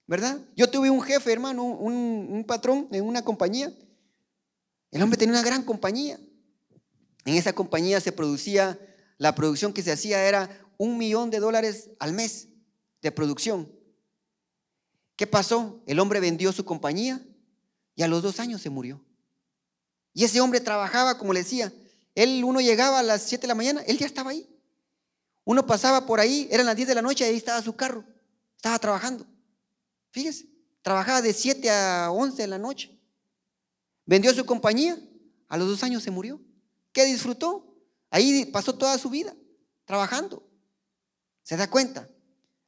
¿Verdad? Yo tuve un jefe, hermano, un, patrón en una compañía. El hombre tenía una gran compañía. En esa compañía se producía, la producción que se hacía era un millón de dólares al mes de producción. ¿Qué pasó? El hombre vendió su compañía y a los dos años se murió. Y ese hombre trabajaba, como le decía, él uno llegaba a las 7 de la mañana, él ya estaba ahí. Uno pasaba por ahí, eran las 10 de la noche, ahí estaba su carro, estaba trabajando. Fíjese, trabajaba de 7 a 11 de la noche. Vendió su compañía, a los dos años se murió. ¿Qué disfrutó? Ahí pasó toda su vida trabajando. ¿Se da cuenta?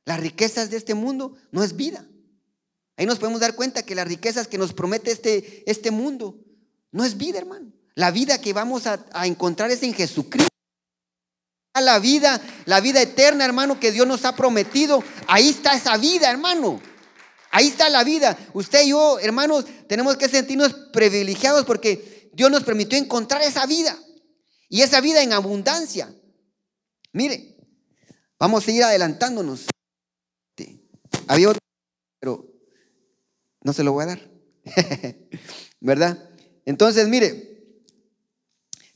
Las riquezas de este mundo no es vida. Ahí nos podemos dar cuenta que las riquezas que nos promete este, este mundo no es vida, hermano. La vida que vamos a, encontrar es en Jesucristo. La vida, la vida eterna, hermano, que Dios nos ha prometido. Ahí está esa vida, hermano. Ahí está la vida. Usted y yo, hermanos, tenemos que sentirnos privilegiados porque Dios nos permitió encontrar esa vida. Y esa vida en abundancia. Mire, vamos a seguir adelantándonos. Había otro, pero no se lo voy a dar. ¿Verdad? Entonces, mire,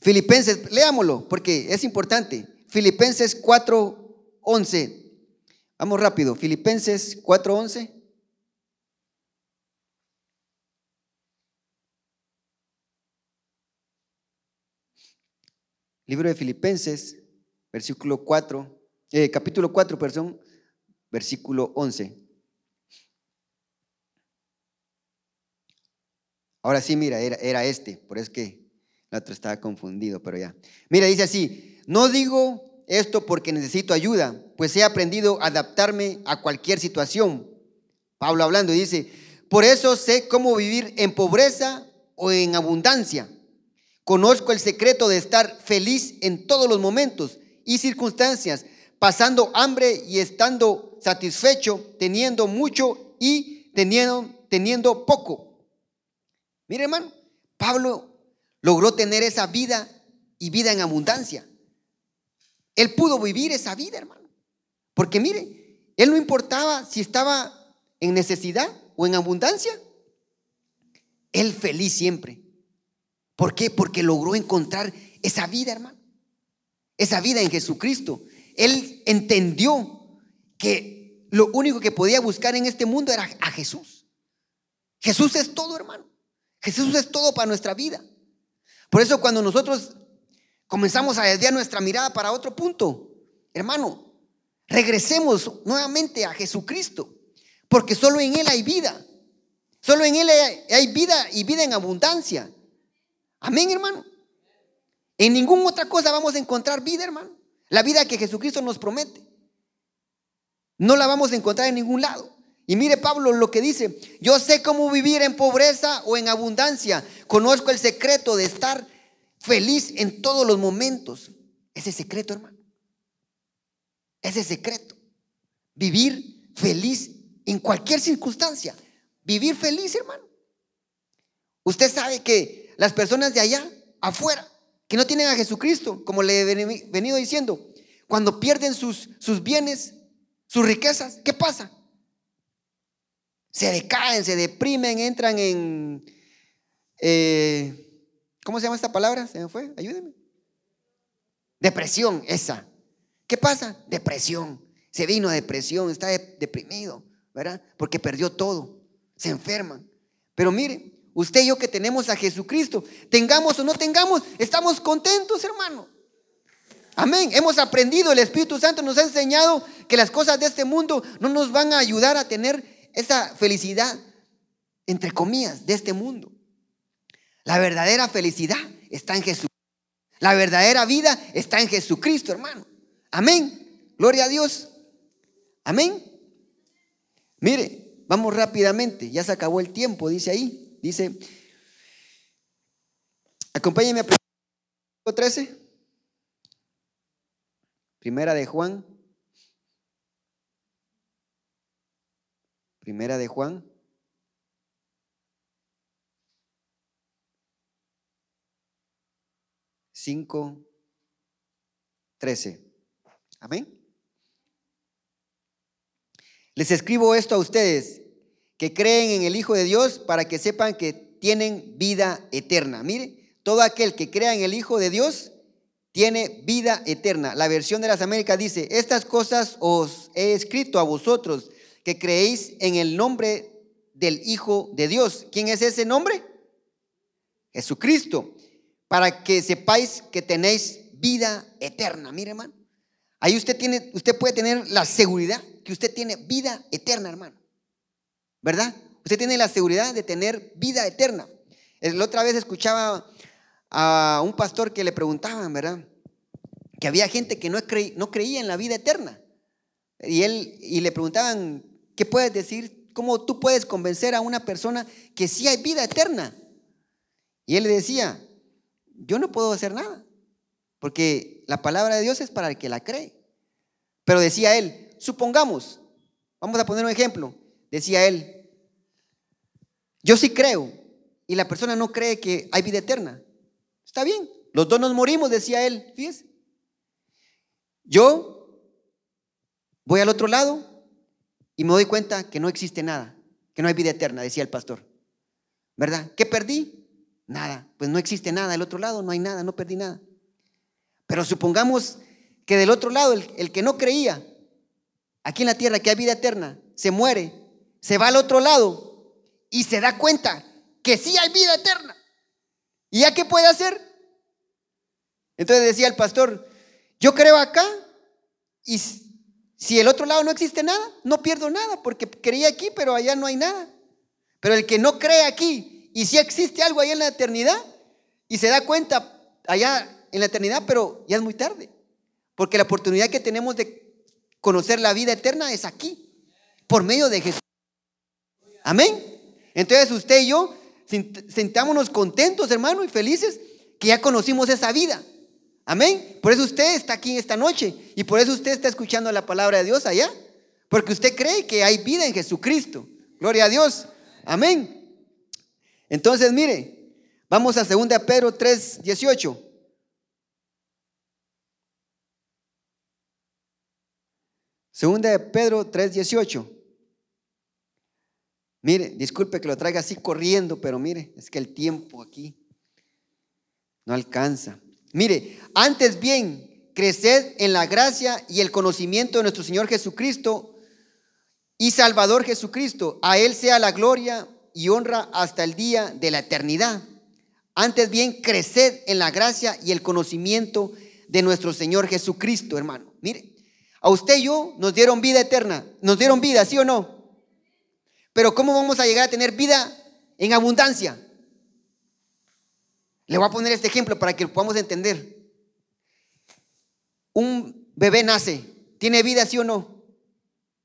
Filipenses, leámoslo porque es importante. Filipenses 4:11. Vamos rápido. Filipenses 4:11. Libro de Filipenses, versículo 4, eh, capítulo 4, perdón, versículo 11. Ahora sí, mira, era, este, por eso es que el otro estaba confundido, pero ya. Mira, dice así, no digo esto porque necesito ayuda, pues he aprendido a adaptarme a cualquier situación. Pablo hablando dice, por eso sé cómo vivir en pobreza o en abundancia. Conozco el secreto de estar feliz en todos los momentos y circunstancias, pasando hambre y estando satisfecho, teniendo mucho y teniendo, teniendo poco. Mire, hermano, Pablo logró tener esa vida y vida en abundancia. Él pudo vivir esa vida, hermano. Porque mire, él no importaba si estaba en necesidad o en abundancia. Él feliz siempre. ¿Por qué? Porque logró encontrar esa vida, hermano. Esa vida en Jesucristo. Él entendió que lo único que podía buscar en este mundo era a Jesús. Jesús es todo, hermano. Jesús es todo para nuestra vida. Por eso cuando nosotros comenzamos a desviar nuestra mirada para otro punto, hermano, regresemos nuevamente a Jesucristo, porque solo en Él hay vida. Solo en Él hay vida y vida en abundancia. Amén, hermano. En ninguna otra cosa vamos a encontrar vida, hermano. La vida que Jesucristo nos promete. No la vamos a encontrar en ningún lado. Y mire Pablo lo que dice, yo sé cómo vivir en pobreza o en abundancia. Conozco el secreto de estar feliz en todos los momentos. Ese secreto, hermano. Ese secreto. Vivir feliz en cualquier circunstancia. Vivir feliz, hermano. Usted sabe que las personas de allá, afuera, que no tienen a Jesucristo, como le he venido diciendo, cuando pierden sus, sus bienes, sus riquezas, ¿qué pasa? Se decaen, se deprimen, entran en... Eh, ¿Cómo se llama esta palabra? ¿Se me fue? Ayúdeme. Depresión, esa. ¿Qué pasa? Depresión. Se vino a depresión, está deprimido, ¿verdad? Porque perdió todo. Se enferman. Pero mire, usted y yo que tenemos a Jesucristo, tengamos o no tengamos, estamos contentos, hermano. Amén. Hemos aprendido, el Espíritu Santo nos ha enseñado que las cosas de este mundo no nos van a ayudar a tener esa felicidad, entre comillas, de este mundo. La verdadera felicidad está en Jesús. La verdadera vida está en Jesucristo, hermano. Amén. Gloria a Dios. Amén. Mire, vamos rápidamente. Ya se acabó el tiempo, dice ahí. Dice, acompáñenme a 13. Primera de Juan. Primera de Juan. 5, 13. Amén. Les escribo esto a ustedes que creen en el Hijo de Dios para que sepan que tienen vida eterna. Mire, todo aquel que crea en el Hijo de Dios tiene vida eterna. La versión de las Américas dice, estas cosas os he escrito a vosotros que creéis en el nombre del Hijo de Dios. ¿Quién es ese nombre? Jesucristo para que sepáis que tenéis vida eterna. Mire, hermano. Ahí usted tiene, usted puede tener la seguridad que usted tiene vida eterna, hermano. ¿Verdad? Usted tiene la seguridad de tener vida eterna. La otra vez escuchaba a un pastor que le preguntaban, ¿verdad? Que había gente que no, no creía en la vida eterna. Y él y le preguntaban, ¿qué puedes decir? ¿Cómo tú puedes convencer a una persona que sí hay vida eterna? Y él le decía, yo no puedo hacer nada, porque la palabra de Dios es para el que la cree. Pero decía él, supongamos, vamos a poner un ejemplo, decía él, yo sí creo y la persona no cree que hay vida eterna. Está bien, los dos nos morimos, decía él, fíjese. Yo voy al otro lado y me doy cuenta que no existe nada, que no hay vida eterna, decía el pastor. ¿Verdad? ¿Qué perdí? Nada, pues no existe nada. Del otro lado no hay nada, no perdí nada. Pero supongamos que del otro lado, el, que no creía, aquí en la tierra que hay vida eterna, se muere, se va al otro lado y se da cuenta que sí hay vida eterna. ¿Y ya qué puede hacer? Entonces decía el pastor, yo creo acá y si el otro lado no existe nada, no pierdo nada porque creía aquí, pero allá no hay nada. Pero el que no cree aquí y si existe algo ahí en la eternidad y se da cuenta allá en la eternidad, pero ya es muy tarde. Porque la oportunidad que tenemos de conocer la vida eterna es aquí, por medio de Jesús. Amén. Entonces usted y yo sentámonos contentos, hermano, y felices que ya conocimos esa vida. Amén. Por eso usted está aquí esta noche y por eso usted está escuchando la palabra de Dios allá. Porque usted cree que hay vida en Jesucristo. Gloria a Dios. Amén. Entonces, mire, vamos a 2 Pedro 3, 18. Segunda de Pedro 3, 18. Mire, disculpe que lo traiga así corriendo, pero mire, es que el tiempo aquí no alcanza. Mire, antes bien, creced en la gracia y el conocimiento de nuestro Señor Jesucristo y Salvador Jesucristo. A Él sea la gloria y honra hasta el día de la eternidad. Antes bien, creced en la gracia y el conocimiento de nuestro Señor Jesucristo, hermano. Mire, a usted y yo nos dieron vida eterna, nos dieron vida, ¿sí o no? Pero ¿cómo vamos a llegar a tener vida en abundancia? Le voy a poner este ejemplo para que lo podamos entender. Un bebé nace, ¿tiene vida, sí o no?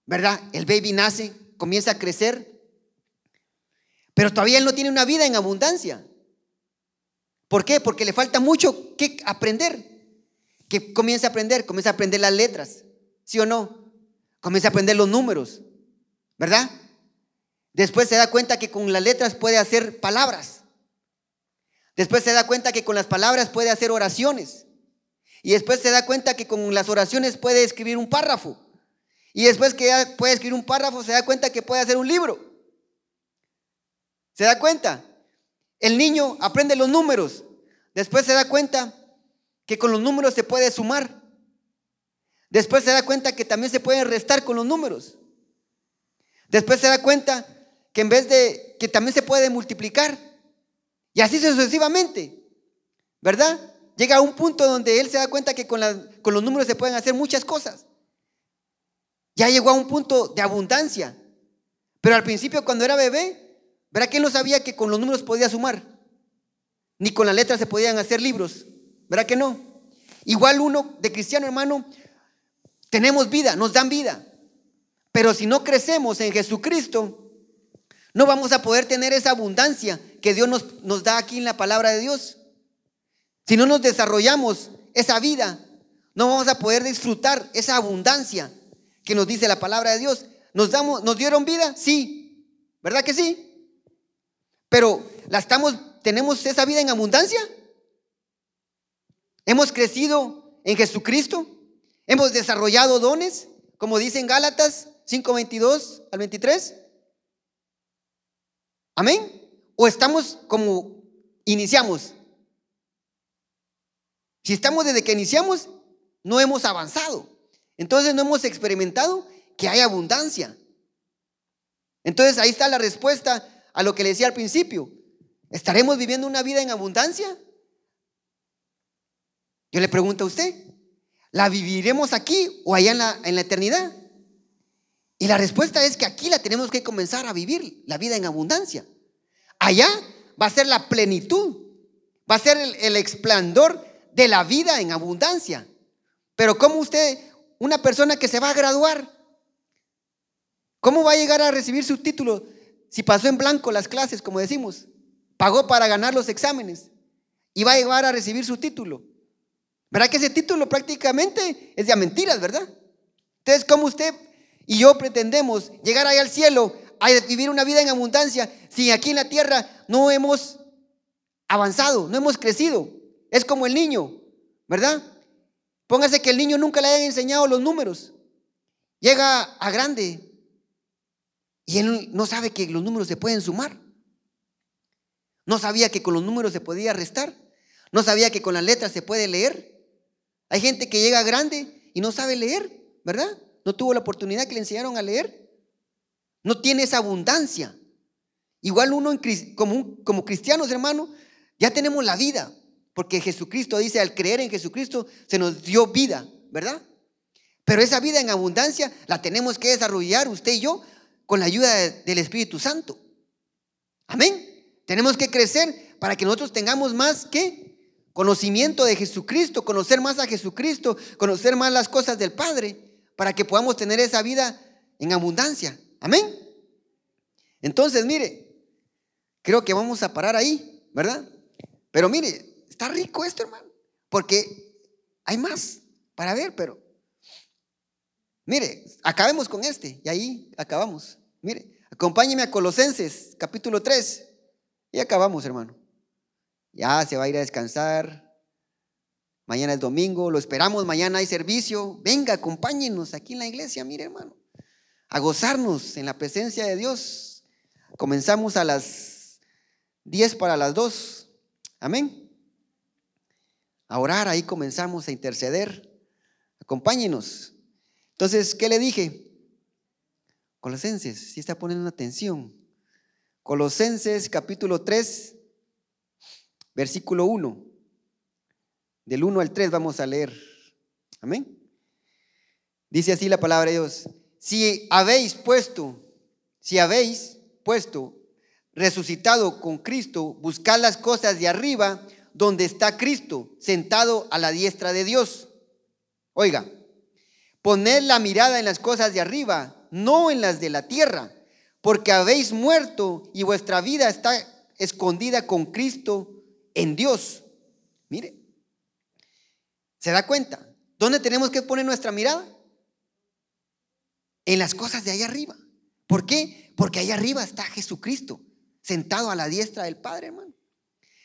¿Verdad? El baby nace, comienza a crecer pero todavía él no tiene una vida en abundancia. ¿Por qué? Porque le falta mucho que aprender. Que comience a aprender, comienza a aprender las letras, ¿sí o no? Comienza a aprender los números, ¿verdad? Después se da cuenta que con las letras puede hacer palabras. Después se da cuenta que con las palabras puede hacer oraciones. Y después se da cuenta que con las oraciones puede escribir un párrafo. Y después que puede escribir un párrafo, se da cuenta que puede hacer un libro. ¿Se da cuenta? El niño aprende los números. Después se da cuenta que con los números se puede sumar. Después se da cuenta que también se puede restar con los números. Después se da cuenta que en vez de que también se puede multiplicar. Y así sucesivamente, ¿verdad? Llega a un punto donde él se da cuenta que con, con los números se pueden hacer muchas cosas. Ya llegó a un punto de abundancia. Pero al principio cuando era bebé, ¿verdad que él no sabía que con los números podía sumar? Ni con las letras se podían hacer libros. ¿Verdad que no? Igual uno de cristiano hermano, tenemos vida, nos dan vida. Pero si no crecemos en Jesucristo, no vamos a poder tener esa abundancia que Dios nos, da aquí en la palabra de Dios. Si no nos desarrollamos esa vida, no vamos a poder disfrutar esa abundancia que nos dice la palabra de Dios. ¿Nos, damos, ¿Nos dieron vida? Sí. ¿Verdad que sí? Pero ¿la estamos, ¿tenemos esa vida en abundancia? ¿Hemos crecido en Jesucristo? ¿Hemos desarrollado dones? Como dice en Gálatas 5:22 al 23. Amén. ¿O estamos como iniciamos? Si estamos desde que iniciamos, no hemos avanzado. Entonces no hemos experimentado que hay abundancia. Entonces ahí está la respuesta a lo que le decía al principio. ¿Estaremos viviendo una vida en abundancia? Yo le pregunto a usted, ¿la viviremos aquí o allá en la, en la eternidad? Y la respuesta es que aquí la tenemos que comenzar a vivir, la vida en abundancia. Allá va a ser la plenitud, va a ser el, el esplendor de la vida en abundancia. Pero ¿cómo usted, una persona que se va a graduar, cómo va a llegar a recibir su título si pasó en blanco las clases, como decimos? Pagó para ganar los exámenes y va a llegar a recibir su título. ¿Verdad que ese título prácticamente es de mentiras, verdad? Entonces, ¿cómo usted y yo pretendemos llegar ahí al cielo a vivir una vida en abundancia si aquí en la tierra no hemos avanzado, no hemos crecido? Es como el niño, ¿verdad? Póngase que el niño nunca le hayan enseñado los números. Llega a grande y él no sabe que los números se pueden sumar. No sabía que con los números se podía restar. No sabía que con las letras se puede leer. Hay gente que llega grande y no sabe leer, ¿verdad? No tuvo la oportunidad que le enseñaron a leer. No tiene esa abundancia. Igual uno como, como cristianos, hermano, ya tenemos la vida. Porque Jesucristo dice, al creer en Jesucristo se nos dio vida, ¿verdad? Pero esa vida en abundancia la tenemos que desarrollar usted y yo con la ayuda del Espíritu Santo. Amén. Tenemos que crecer para que nosotros tengamos más que conocimiento de Jesucristo, conocer más a Jesucristo, conocer más las cosas del Padre, para que podamos tener esa vida en abundancia. Amén. Entonces, mire, creo que vamos a parar ahí, ¿verdad? Pero mire, Está rico esto, hermano. Porque hay más para ver, pero mire, acabemos con este y ahí acabamos. Mire, acompáñeme a Colosenses, capítulo 3. Y acabamos, hermano. Ya se va a ir a descansar. Mañana es domingo, lo esperamos, mañana hay servicio. Venga, acompáñenos aquí en la iglesia, mire, hermano. A gozarnos en la presencia de Dios. Comenzamos a las 10 para las 2. Amén a orar, ahí comenzamos a interceder. Acompáñenos. Entonces, ¿qué le dije? Colosenses, si está poniendo atención. Colosenses capítulo 3, versículo 1. Del 1 al 3 vamos a leer. Amén. Dice así la palabra de Dios. Si habéis puesto, si habéis puesto, resucitado con Cristo, buscad las cosas de arriba donde está Cristo, sentado a la diestra de Dios. Oiga, poned la mirada en las cosas de arriba, no en las de la tierra, porque habéis muerto y vuestra vida está escondida con Cristo en Dios. Mire, ¿se da cuenta? ¿Dónde tenemos que poner nuestra mirada? En las cosas de allá arriba. ¿Por qué? Porque allá arriba está Jesucristo, sentado a la diestra del Padre, hermano.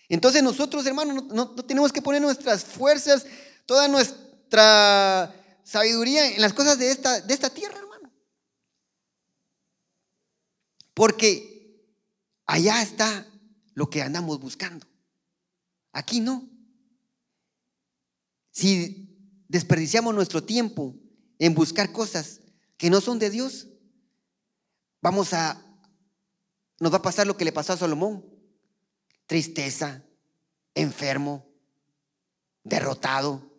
Entonces nosotros, hermanos, no, tenemos que poner nuestras fuerzas, toda nuestra sabiduría en las cosas de esta, de esta tierra, hermano. Porque allá está lo que andamos buscando. Aquí no. Si desperdiciamos nuestro tiempo en buscar cosas que no son de Dios, vamos a nos va a pasar lo que le pasó a Salomón. Tristeza, enfermo, derrotado,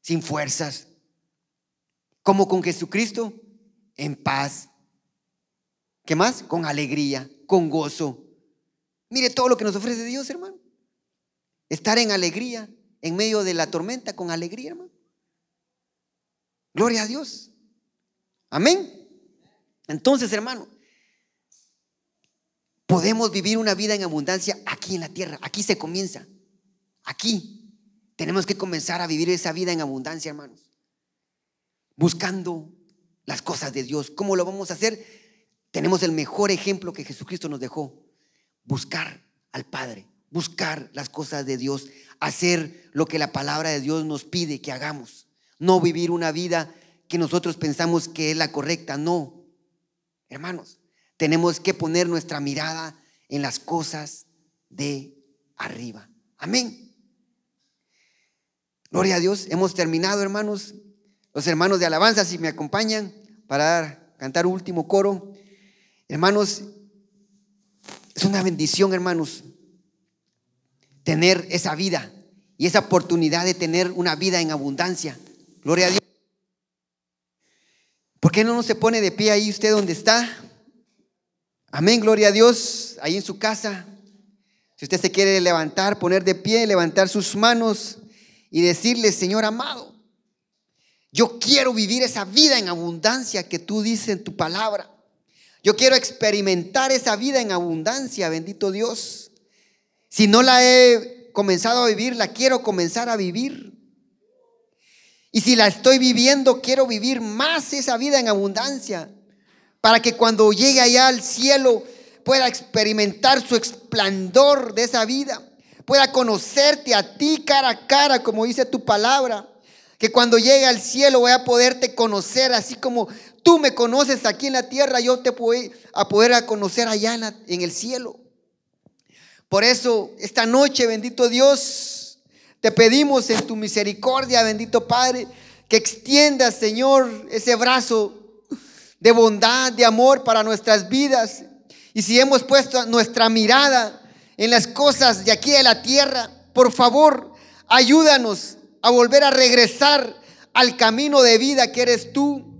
sin fuerzas. Como con Jesucristo, en paz. ¿Qué más? Con alegría, con gozo. Mire todo lo que nos ofrece Dios, hermano. Estar en alegría, en medio de la tormenta, con alegría, hermano. Gloria a Dios. Amén. Entonces, hermano, podemos vivir una vida en abundancia aquí en la tierra. Aquí se comienza. Aquí. Tenemos que comenzar a vivir esa vida en abundancia, hermanos. Buscando las cosas de Dios. ¿Cómo lo vamos a hacer? Tenemos el mejor ejemplo que Jesucristo nos dejó. Buscar al Padre, buscar las cosas de Dios, hacer lo que la palabra de Dios nos pide que hagamos. No vivir una vida que nosotros pensamos que es la correcta, no. Hermanos, tenemos que poner nuestra mirada en las cosas de arriba. Amén. Gloria a Dios. Hemos terminado, hermanos. Los hermanos de alabanza, si me acompañan para cantar último coro. Hermanos, es una bendición, hermanos, tener esa vida y esa oportunidad de tener una vida en abundancia. Gloria a Dios. ¿Por qué no se pone de pie ahí usted donde está? Amén, gloria a Dios, ahí en su casa. Si usted se quiere levantar, poner de pie, levantar sus manos y decirle, Señor amado, yo quiero vivir esa vida en abundancia que tú dices en tu palabra. Yo quiero experimentar esa vida en abundancia, bendito Dios. Si no la he comenzado a vivir, la quiero comenzar a vivir. Y si la estoy viviendo, quiero vivir más esa vida en abundancia. Para que cuando llegue allá al cielo pueda experimentar su esplendor de esa vida. Pueda conocerte a ti cara a cara, como dice tu palabra. Que cuando llegue al cielo voy a poderte conocer, así como tú me conoces aquí en la tierra, yo te voy a poder conocer allá en, el cielo. Por eso, esta noche, bendito Dios, te pedimos en tu misericordia, bendito Padre, que extiendas, Señor, ese brazo de bondad, de amor para nuestras vidas. Y si hemos puesto nuestra mirada en las cosas de aquí de la tierra, por favor, ayúdanos a volver a regresar al camino de vida que eres tú.